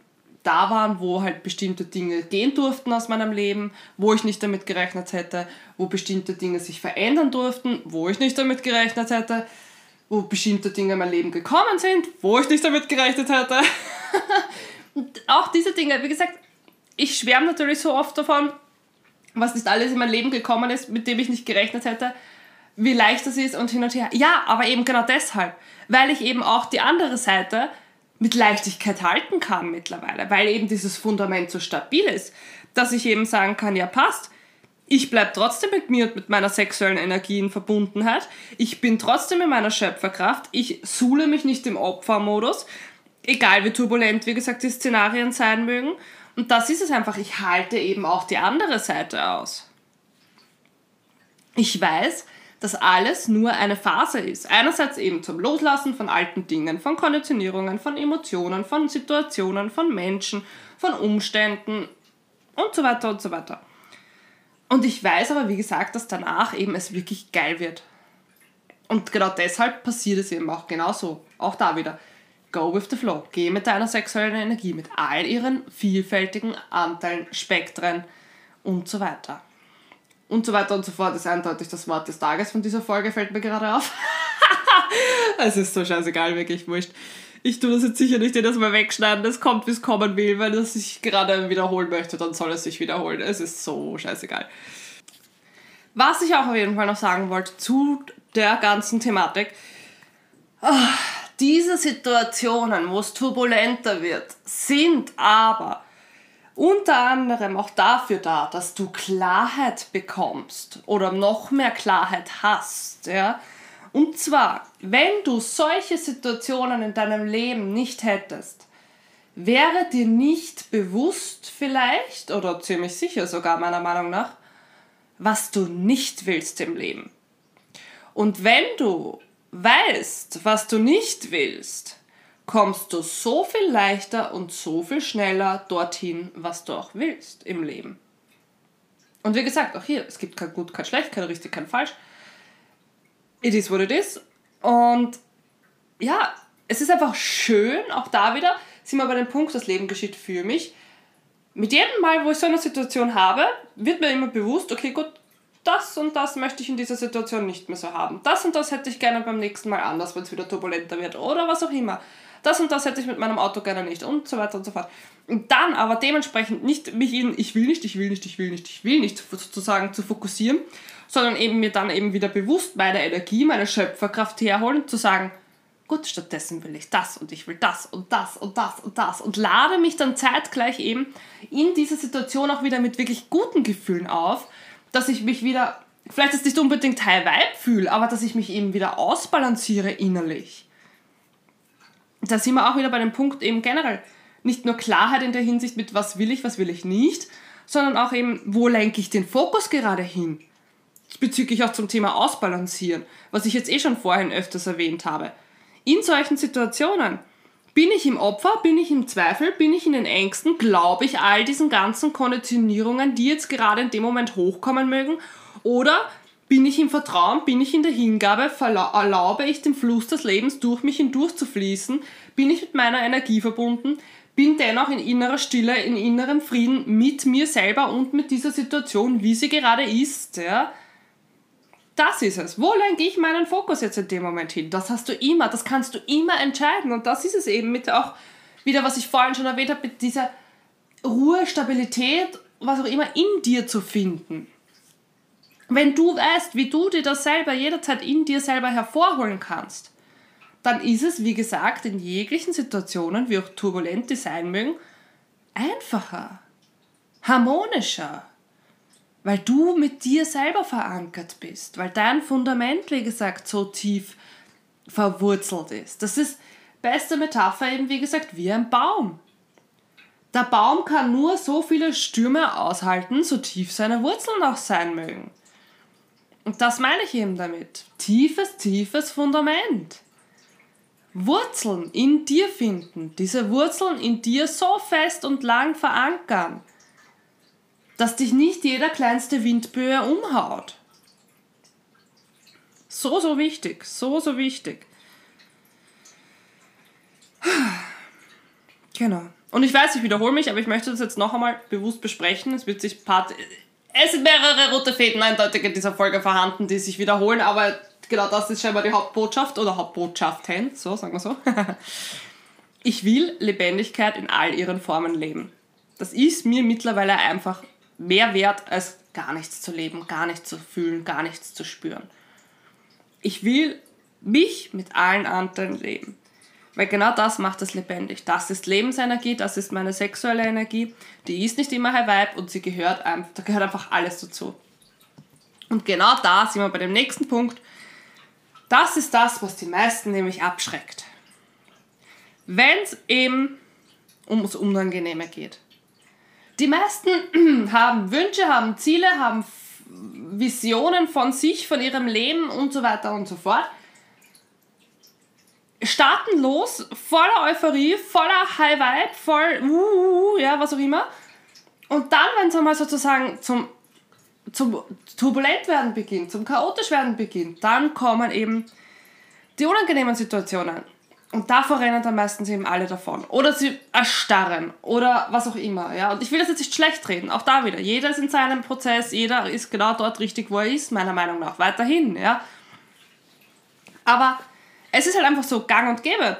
da waren, wo halt bestimmte Dinge gehen durften aus meinem Leben, wo ich nicht damit gerechnet hätte, wo bestimmte Dinge sich verändern durften, wo ich nicht damit gerechnet hätte wo bestimmte Dinge in mein Leben gekommen sind, wo ich nicht damit gerechnet hätte. auch diese Dinge, wie gesagt, ich schwärme natürlich so oft davon, was nicht alles in mein Leben gekommen ist, mit dem ich nicht gerechnet hätte, wie leicht das ist und hin und her. Ja, aber eben genau deshalb, weil ich eben auch die andere Seite mit Leichtigkeit halten kann mittlerweile, weil eben dieses Fundament so stabil ist, dass ich eben sagen kann, ja passt, Ich bleibe trotzdem mit mir und mit meiner sexuellen Energie in Verbundenheit. Ich bin trotzdem in meiner Schöpferkraft. Ich suhle mich nicht im Opfermodus. Egal wie turbulent, wie gesagt, die Szenarien sein mögen. Und das ist es einfach. Ich halte eben auch die andere Seite aus. Ich weiß, dass alles nur eine Phase ist. Einerseits eben zum Loslassen von alten Dingen, von Konditionierungen, von Emotionen, von Situationen, von Menschen, von Umständen und so weiter und so weiter. Und ich weiß aber, wie gesagt, dass danach eben es wirklich geil wird. Und genau deshalb passiert es eben auch genauso. Auch da wieder. Go with the flow. Geh mit deiner sexuellen Energie, mit all ihren vielfältigen Anteilen, Spektren und so weiter und so weiter und so fort ist eindeutig das Wort des Tages von dieser Folge, fällt mir gerade auf. es ist so scheißegal, wirklich wurscht. Ich tue das jetzt sicher nicht jedes Mal wegschneiden, es kommt, wie es kommen will. Wenn es sich gerade wiederholen möchte, dann soll es sich wiederholen. Es ist so scheißegal. Was ich auch auf jeden Fall noch sagen wollte zu der ganzen Thematik. Oh, diese Situationen, wo es turbulenter wird, sind aber unter anderem auch dafür da, dass du Klarheit bekommst oder noch mehr Klarheit hast. Ja? Und zwar, wenn du solche Situationen in deinem Leben nicht hättest, wäre dir nicht bewusst vielleicht, oder ziemlich sicher sogar meiner Meinung nach, was du nicht willst im Leben. Und wenn du weißt, was du nicht willst, kommst du so viel leichter und so viel schneller dorthin, was du auch willst im Leben. Und wie gesagt, auch hier, es gibt kein Gut, kein Schlecht, kein Richtig, kein Falsch. It is what it is. Und ja, es ist einfach schön, auch da wieder, sind wir bei dem Punkt, das Leben geschieht für mich. Mit jedem Mal, wo ich so eine Situation habe, wird mir immer bewusst, okay, gut, das und das möchte ich in dieser Situation nicht mehr so haben. Das und das hätte ich gerne beim nächsten Mal anders, wenn es wieder turbulenter wird oder was auch immer das und das hätte ich mit meinem Auto gerne nicht und so weiter und so fort. Und dann aber dementsprechend nicht mich in ich will nicht, ich will nicht, ich will nicht, ich will nicht sozusagen zu fokussieren, sondern eben mir dann eben wieder bewusst meine Energie, meine Schöpferkraft herholen zu sagen, gut, stattdessen will ich das und ich will das und das und das und das und lade mich dann zeitgleich eben in dieser Situation auch wieder mit wirklich guten Gefühlen auf, dass ich mich wieder, vielleicht ist nicht unbedingt High Vibe fühle, aber dass ich mich eben wieder ausbalanciere innerlich da sind wir auch wieder bei dem Punkt eben generell. Nicht nur Klarheit in der Hinsicht mit, was will ich, was will ich nicht, sondern auch eben, wo lenke ich den Fokus gerade hin. Bezüglich auch zum Thema Ausbalancieren, was ich jetzt eh schon vorhin öfters erwähnt habe. In solchen Situationen bin ich im Opfer, bin ich im Zweifel, bin ich in den Ängsten, glaube ich all diesen ganzen Konditionierungen, die jetzt gerade in dem Moment hochkommen mögen, oder bin ich im Vertrauen, bin ich in der Hingabe, erlaube ich dem Fluss des Lebens durch mich hindurch zu fließen, bin ich mit meiner Energie verbunden, bin dennoch in innerer Stille, in innerem Frieden mit mir selber und mit dieser Situation, wie sie gerade ist. Ja? Das ist es. Wo lenke ich meinen Fokus jetzt in dem Moment hin? Das hast du immer, das kannst du immer entscheiden. Und das ist es eben mit auch wieder, was ich vorhin schon erwähnt habe, mit dieser Ruhe, Stabilität, was auch immer in dir zu finden. Wenn du weißt, wie du dir das selber jederzeit in dir selber hervorholen kannst, dann ist es, wie gesagt, in jeglichen Situationen, wie auch turbulent die sein mögen, einfacher, harmonischer, weil du mit dir selber verankert bist, weil dein Fundament, wie gesagt, so tief verwurzelt ist. Das ist beste Metapher eben, wie gesagt, wie ein Baum. Der Baum kann nur so viele Stürme aushalten, so tief seine Wurzeln auch sein mögen. Und das meine ich eben damit. Tiefes, tiefes Fundament. Wurzeln in dir finden, diese Wurzeln in dir so fest und lang verankern, dass dich nicht jeder kleinste Windböe umhaut. So, so wichtig, so, so wichtig. Genau. Und ich weiß, ich wiederhole mich, aber ich möchte das jetzt noch einmal bewusst besprechen. Es wird sich Part es sind mehrere rote Fäden eindeutig in dieser Folge vorhanden, die sich wiederholen, aber genau das ist scheinbar die Hauptbotschaft oder Hauptbotschaften, so sagen wir so. Ich will Lebendigkeit in all ihren Formen leben. Das ist mir mittlerweile einfach mehr wert, als gar nichts zu leben, gar nichts zu fühlen, gar nichts zu spüren. Ich will mich mit allen Anteilen leben. Weil genau das macht es lebendig. Das ist Lebensenergie, das ist meine sexuelle Energie. Die ist nicht immer High Vibe und sie gehört einfach, da gehört einfach alles dazu. Und genau da sind wir bei dem nächsten Punkt. Das ist das, was die meisten nämlich abschreckt. Wenn es eben ums Unangenehme geht. Die meisten haben Wünsche, haben Ziele, haben Visionen von sich, von ihrem Leben und so weiter und so fort. Starten los, voller Euphorie, voller High Vibe, voll, uh, uh, uh, ja, was auch immer. Und dann, wenn es einmal sozusagen zum, zum turbulent werden beginnt, zum chaotisch werden beginnt, dann kommen eben die unangenehmen Situationen. Und davor rennen dann meistens eben alle davon. Oder sie erstarren oder was auch immer. Ja? Und ich will das jetzt nicht schlecht reden. Auch da wieder. Jeder ist in seinem Prozess, jeder ist genau dort richtig, wo er ist, meiner Meinung nach. Weiterhin. Ja? Aber es ist halt einfach so gang und gäbe.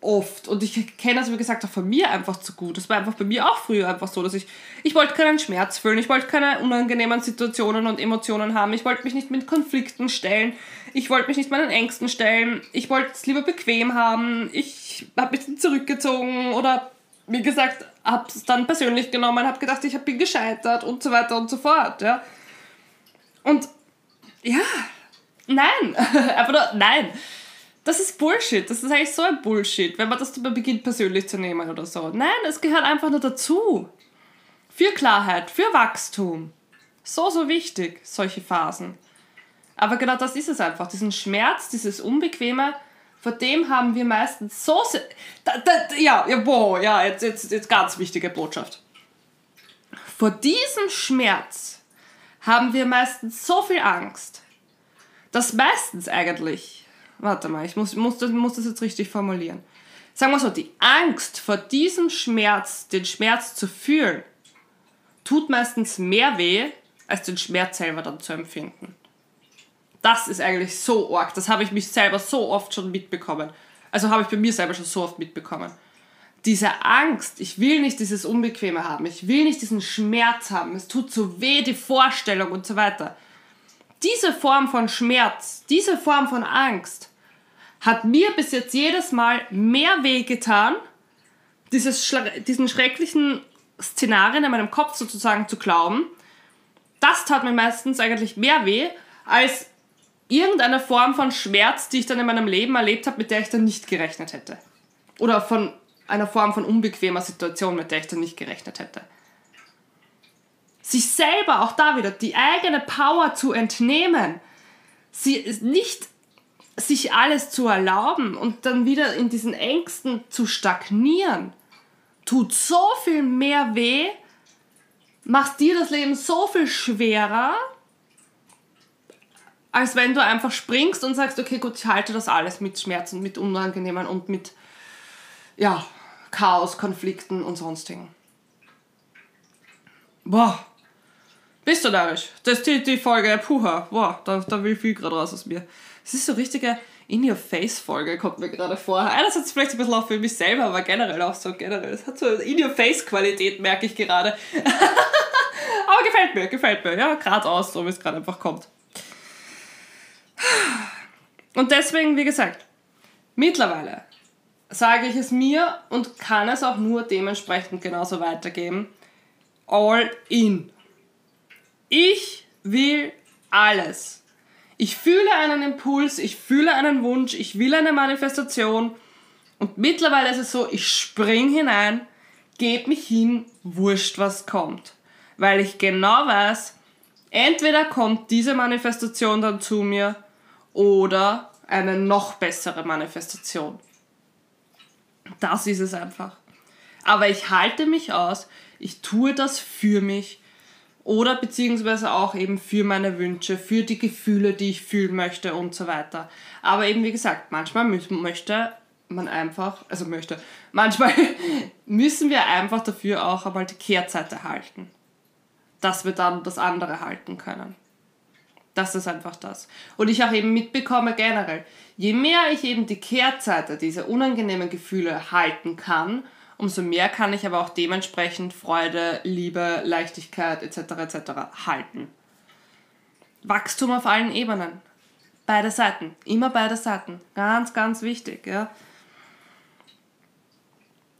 Oft. Und ich kenne das, wie gesagt, auch von mir einfach zu gut. Das war einfach bei mir auch früher einfach so, dass ich, ich wollte keinen Schmerz fühlen, ich wollte keine unangenehmen Situationen und Emotionen haben, ich wollte mich nicht mit Konflikten stellen, ich wollte mich nicht meinen Ängsten stellen, ich wollte es lieber bequem haben, ich habe mich zurückgezogen oder, wie gesagt, habe es dann persönlich genommen, habe gedacht, ich bin gescheitert und so weiter und so fort. Ja. Und ja, nein, einfach nur nein. Das ist Bullshit. Das ist eigentlich so ein Bullshit, wenn man das beginnt persönlich zu nehmen oder so. Nein, es gehört einfach nur dazu. Für Klarheit, für Wachstum. So, so wichtig, solche Phasen. Aber genau das ist es einfach. Diesen Schmerz, dieses Unbequeme, vor dem haben wir meistens so. Da, da, ja, ja, boah, ja, jetzt, jetzt, jetzt ganz wichtige Botschaft. Vor diesem Schmerz haben wir meistens so viel Angst, dass meistens eigentlich warte mal, ich muss, muss, muss das jetzt richtig formulieren. Sagen wir so, die Angst vor diesem Schmerz, den Schmerz zu fühlen, tut meistens mehr weh, als den Schmerz selber dann zu empfinden. Das ist eigentlich so arg. Das habe ich mich selber so oft schon mitbekommen. Also habe ich bei mir selber schon so oft mitbekommen. Diese Angst, ich will nicht dieses Unbequeme haben, ich will nicht diesen Schmerz haben, es tut so weh, die Vorstellung und so weiter. Diese Form von Schmerz, diese Form von Angst hat mir bis jetzt jedes Mal mehr weh getan, dieses, diesen schrecklichen Szenarien in meinem Kopf sozusagen zu glauben. Das tat mir meistens eigentlich mehr weh, als irgendeine Form von Schmerz, die ich dann in meinem Leben erlebt habe, mit der ich dann nicht gerechnet hätte. Oder von einer Form von unbequemer Situation, mit der ich dann nicht gerechnet hätte. Sich selber, auch da wieder, die eigene Power zu entnehmen, sie nicht sich alles zu erlauben und dann wieder in diesen Ängsten zu stagnieren, tut so viel mehr weh, machst dir das Leben so viel schwerer, als wenn du einfach springst und sagst, okay, gut, ich halte das alles mit Schmerzen, mit Unangenehmen und mit ja, Chaos, Konflikten und sonstigen. Boah, bist du narrisch? Das ist die, die Folge, puha, boah, da, da will viel gerade raus aus mir. Es ist so richtige In-Your-Face-Folge, kommt mir gerade vor. Einerseits vielleicht ein bisschen auch für mich selber, aber generell auch so generell. Es hat so In-Your-Face-Qualität, merke ich gerade. aber gefällt mir, gefällt mir. Ja, gerade aus, so wie es gerade einfach kommt. Und deswegen, wie gesagt, mittlerweile sage ich es mir und kann es auch nur dementsprechend genauso weitergeben. All in. Ich will alles. Ich fühle einen Impuls, ich fühle einen Wunsch, ich will eine Manifestation und mittlerweile ist es so, ich spring hinein, gebe mich hin, wurscht was kommt. Weil ich genau weiß, entweder kommt diese Manifestation dann zu mir oder eine noch bessere Manifestation. Das ist es einfach. Aber ich halte mich aus, ich tue das für mich oder beziehungsweise auch eben für meine Wünsche, für die Gefühle, die ich fühlen möchte und so weiter. Aber eben wie gesagt, manchmal möchte man einfach, also möchte, manchmal müssen wir einfach dafür auch einmal die Kehrseite halten, dass wir dann das andere halten können. Das ist einfach das. Und ich auch eben mitbekomme generell, je mehr ich eben die Kehrseite, diese unangenehmen Gefühle halten kann, umso mehr kann ich aber auch dementsprechend Freude, Liebe, Leichtigkeit etc. etc. halten. Wachstum auf allen Ebenen. Beide Seiten. Immer beide Seiten. Ganz, ganz wichtig. Ja.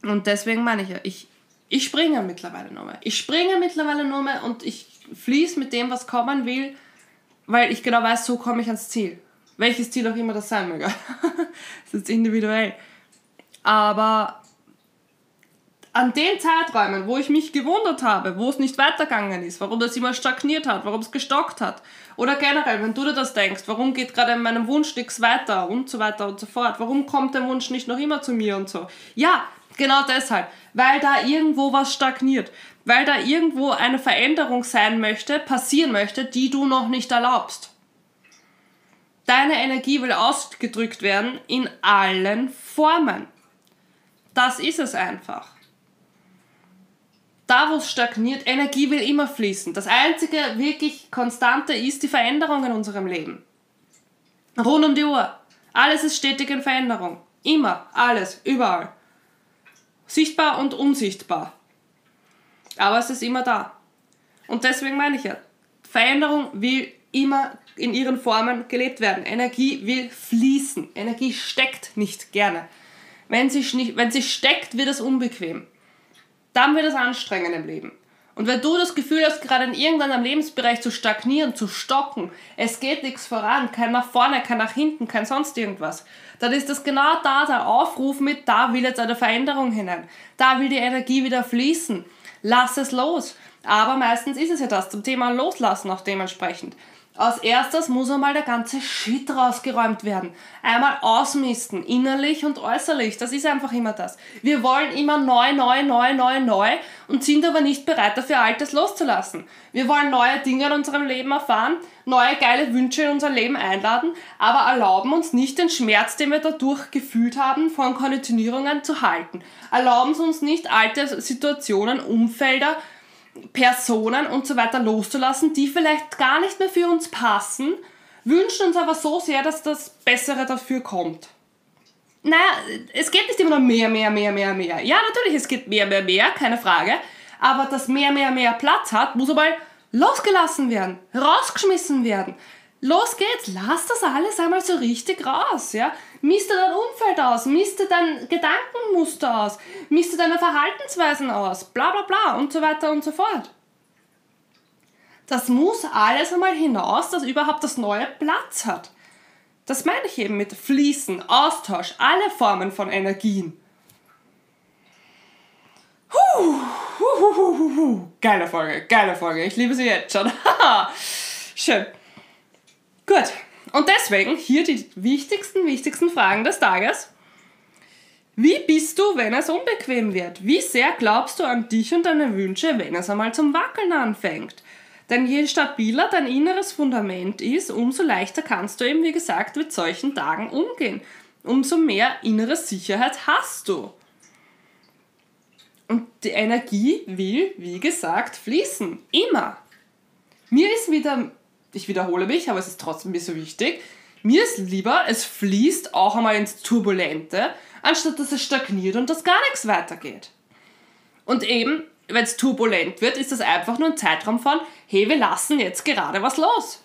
Und deswegen meine ich ja, ich, ich springe mittlerweile nur mehr. Ich springe mittlerweile nur mehr und ich fließe mit dem, was kommen will, weil ich genau weiß, so komme ich ans Ziel. Welches Ziel auch immer das sein möge. das ist individuell. Aber an den Zeiträumen, wo ich mich gewundert habe, wo es nicht weitergegangen ist, warum das immer stagniert hat, warum es gestockt hat, oder generell, wenn du dir das denkst, warum geht gerade in meinem Wunsch nichts weiter und so weiter und so fort, warum kommt der Wunsch nicht noch immer zu mir und so. Ja, genau deshalb, weil da irgendwo was stagniert, weil da irgendwo eine Veränderung sein möchte, passieren möchte, die du noch nicht erlaubst. Deine Energie will ausgedrückt werden in allen Formen. Das ist es einfach da wo es stagniert, Energie will immer fließen. Das einzige wirklich Konstante ist die Veränderung in unserem Leben. Rund um die Uhr. Alles ist stetig in Veränderung. Immer, alles, überall. Sichtbar und unsichtbar. Aber es ist immer da. Und deswegen meine ich ja, Veränderung will immer in ihren Formen gelebt werden. Energie will fließen. Energie steckt nicht gerne. Wenn sie, wenn sie steckt, wird es unbequem dann wird es anstrengend im Leben. Und wenn du das Gefühl hast, gerade in irgendeinem Lebensbereich zu stagnieren, zu stocken, es geht nichts voran, kein nach vorne, kein nach hinten, kein sonst irgendwas, dann ist das genau da der Aufruf mit, da will jetzt eine Veränderung hinein. Da will die Energie wieder fließen. Lass es los. Aber meistens ist es ja das, zum Thema Loslassen auch dementsprechend. Als erstes muss einmal der ganze Shit rausgeräumt werden. Einmal ausmisten, innerlich und äußerlich. Das ist einfach immer das. Wir wollen immer neu, neu, neu, neu, neu und sind aber nicht bereit dafür, Altes loszulassen. Wir wollen neue Dinge in unserem Leben erfahren, neue geile Wünsche in unser Leben einladen, aber erlauben uns nicht den Schmerz, den wir dadurch gefühlt haben, von Konditionierungen zu halten. Erlauben uns nicht, alte Situationen, Umfelder, Personen und so weiter loszulassen, die vielleicht gar nicht mehr für uns passen, wünschen uns aber so sehr, dass das Bessere dafür kommt. Naja, es geht nicht immer nur mehr, mehr, mehr, mehr, mehr. Ja, natürlich, es geht mehr, mehr, mehr, keine Frage. Aber dass mehr, mehr, mehr Platz hat, muss aber losgelassen werden, rausgeschmissen werden. Los geht's, lass das alles einmal so richtig raus, ja. Miste dein Umfeld aus, miste dein Gedankenmuster aus, miste deine Verhaltensweisen aus, bla bla bla und so weiter und so fort. Das muss alles einmal hinaus, dass überhaupt das Neue Platz hat. Das meine ich eben mit Fließen, Austausch, alle Formen von Energien. Huh, huh, huh, huh, Geile Folge, geile Folge. Ich liebe sie jetzt schon. Schön. Gut. Und deswegen hier die wichtigsten, wichtigsten Fragen des Tages. Wie bist du, wenn es unbequem wird? Wie sehr glaubst du an dich und deine Wünsche, wenn es einmal zum Wackeln anfängt? Denn je stabiler dein inneres Fundament ist, umso leichter kannst du eben, wie gesagt, mit solchen Tagen umgehen. Umso mehr innere Sicherheit hast du. Und die Energie will, wie gesagt, fließen. Immer. Mir ist wieder ich wiederhole mich, aber es ist trotzdem mir so wichtig. Mir ist lieber, es fließt auch einmal ins Turbulente, anstatt dass es stagniert und dass gar nichts weitergeht. Und eben, wenn es turbulent wird, ist das einfach nur ein Zeitraum von, hey, wir lassen jetzt gerade was los.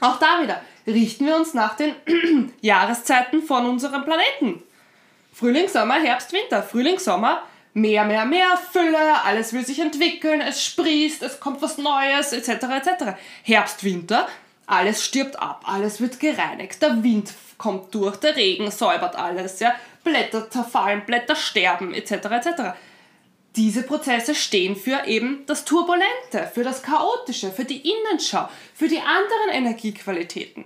Auch da wieder, richten wir uns nach den Jahreszeiten von unserem Planeten. Frühling, Sommer, Herbst, Winter. Frühling, Sommer, mehr, mehr, mehr Fülle, alles will sich entwickeln, es sprießt, es kommt was Neues, etc. etc. Herbst, Winter, alles stirbt ab, alles wird gereinigt, der Wind kommt durch, der Regen säubert alles, ja, Blätter zerfallen, Blätter sterben, etc. etc. Diese Prozesse stehen für eben das Turbulente, für das Chaotische, für die Innenschau, für die anderen Energiequalitäten.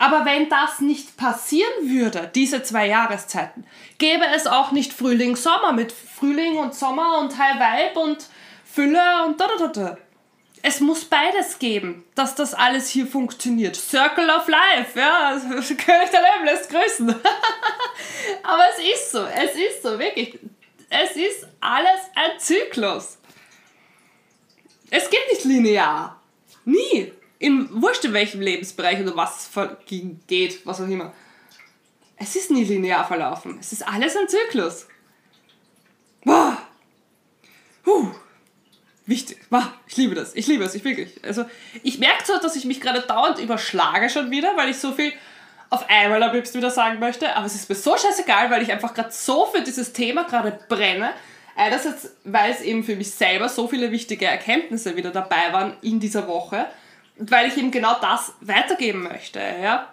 Aber wenn das nicht passieren würde, diese zwei Jahreszeiten, gäbe es auch nicht Frühling, Sommer mit Frühling und Sommer und High Vibe und Fülle und da da da da. Es muss beides geben, dass das alles hier funktioniert. Circle of Life, ja, König der Löwen lässt grüßen. Aber es ist so, es ist so, wirklich. Es ist alles ein Zyklus. Es geht nicht linear. Nie in wurscht in welchem Lebensbereich oder was geht, was auch immer. Es ist nie linear verlaufen. Es ist alles ein Zyklus. Boah. Huh. Wichtig. Boah. Ich liebe das. Ich liebe es. Ich wirklich. Also, ich merke zwar, dass ich mich gerade dauernd überschlage schon wieder, weil ich so viel auf einmal am liebsten wieder sagen möchte, aber es ist mir so scheißegal, weil ich einfach gerade so für dieses Thema gerade brenne. Einerseits, weil es eben für mich selber so viele wichtige Erkenntnisse wieder dabei waren in dieser Woche weil ich eben genau das weitergeben möchte, ja.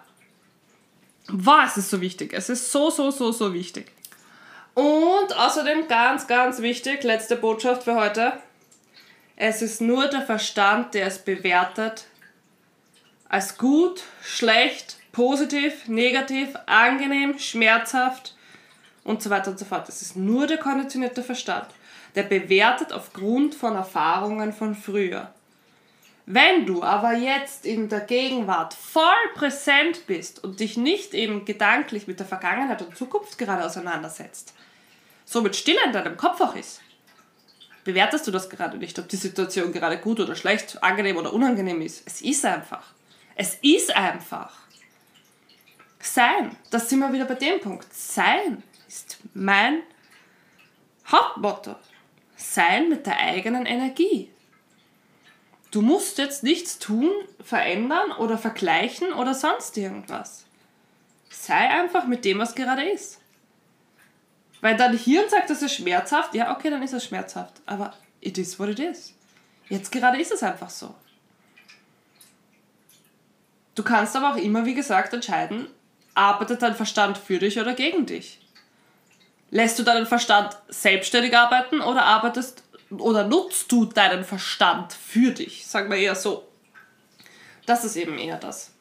Was ist so wichtig? Es ist so, so, so, so wichtig. Und außerdem ganz, ganz wichtig, letzte Botschaft für heute. Es ist nur der Verstand, der es bewertet als gut, schlecht, positiv, negativ, angenehm, schmerzhaft und so weiter und so fort. Es ist nur der konditionierte Verstand, der bewertet aufgrund von Erfahrungen von früher. Wenn du aber jetzt in der Gegenwart voll präsent bist und dich nicht eben gedanklich mit der Vergangenheit und Zukunft gerade auseinandersetzt, somit still in deinem Kopf auch ist, bewertest du das gerade nicht, ob die Situation gerade gut oder schlecht, angenehm oder unangenehm ist. Es ist einfach. Es ist einfach. Sein, das sind wir wieder bei dem Punkt. Sein ist mein Hauptmotto. Sein mit der eigenen Energie. Du musst jetzt nichts tun, verändern oder vergleichen oder sonst irgendwas. Sei einfach mit dem, was gerade ist. Weil dein Hirn sagt, das ist schmerzhaft, ja, okay, dann ist es schmerzhaft. Aber it is what it is. Jetzt gerade ist es einfach so. Du kannst aber auch immer, wie gesagt, entscheiden, arbeitet dein Verstand für dich oder gegen dich. Lässt du deinen Verstand selbstständig arbeiten oder arbeitest oder nutzt du deinen Verstand für dich? Sagen wir eher so. Das ist eben eher das.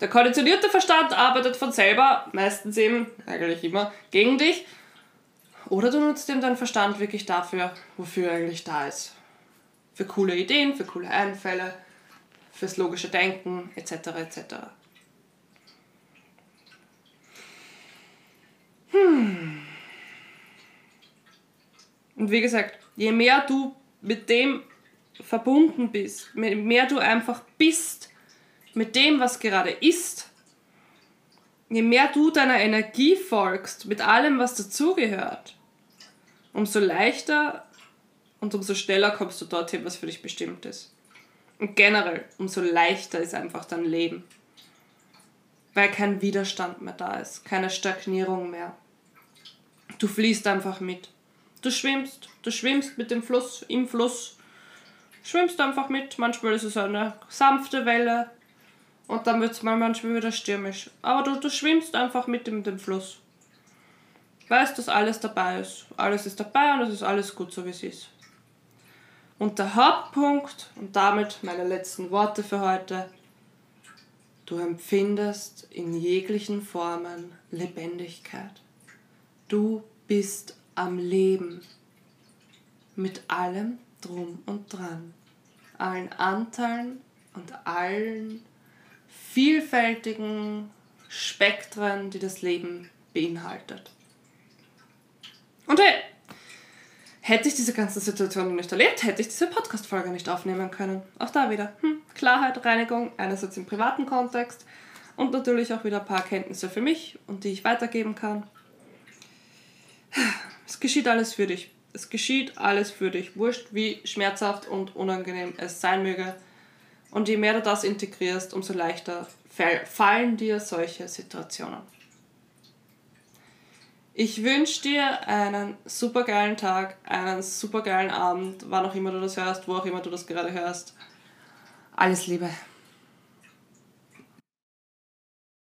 Der konditionierte Verstand arbeitet von selber, meistens eben, eigentlich immer, gegen dich. Oder du nutzt eben deinen Verstand wirklich dafür, wofür er eigentlich da ist. Für coole Ideen, für coole Einfälle, fürs logische Denken, etc. etc. Hm. Und wie gesagt, je mehr du mit dem verbunden bist, je mehr du einfach bist mit dem, was gerade ist, je mehr du deiner Energie folgst, mit allem, was dazugehört, umso leichter und umso schneller kommst du dorthin, was für dich bestimmt ist. Und generell, umso leichter ist einfach dein Leben. Weil kein Widerstand mehr da ist, keine Stagnierung mehr. Du fließt einfach mit. Du schwimmst, du schwimmst mit dem Fluss, im Fluss. Schwimmst einfach mit. Manchmal ist es eine sanfte Welle und dann wird es mal manchmal wieder stürmisch. Aber du, du schwimmst einfach mit dem, dem Fluss. Weißt, dass alles dabei ist. Alles ist dabei und es ist alles gut, so wie es ist. Und der Hauptpunkt, und damit meine letzten Worte für heute, du empfindest in jeglichen Formen Lebendigkeit. Du bist am Leben. Mit allem drum und dran. Allen Anteilen und allen vielfältigen Spektren, die das Leben beinhaltet. Und hey, hätte ich diese ganze Situation nicht erlebt, hätte ich diese Podcast-Folge nicht aufnehmen können. Auch da wieder hm, Klarheit, Reinigung, einerseits im privaten Kontext und natürlich auch wieder ein paar Erkenntnisse für mich und die ich weitergeben kann. Es geschieht alles für dich. Es geschieht alles für dich. Wurscht, wie schmerzhaft und unangenehm es sein möge. Und je mehr du das integrierst, umso leichter fallen dir solche Situationen. Ich wünsche dir einen super geilen Tag, einen super geilen Abend, wann auch immer du das hörst, wo auch immer du das gerade hörst. Alles Liebe.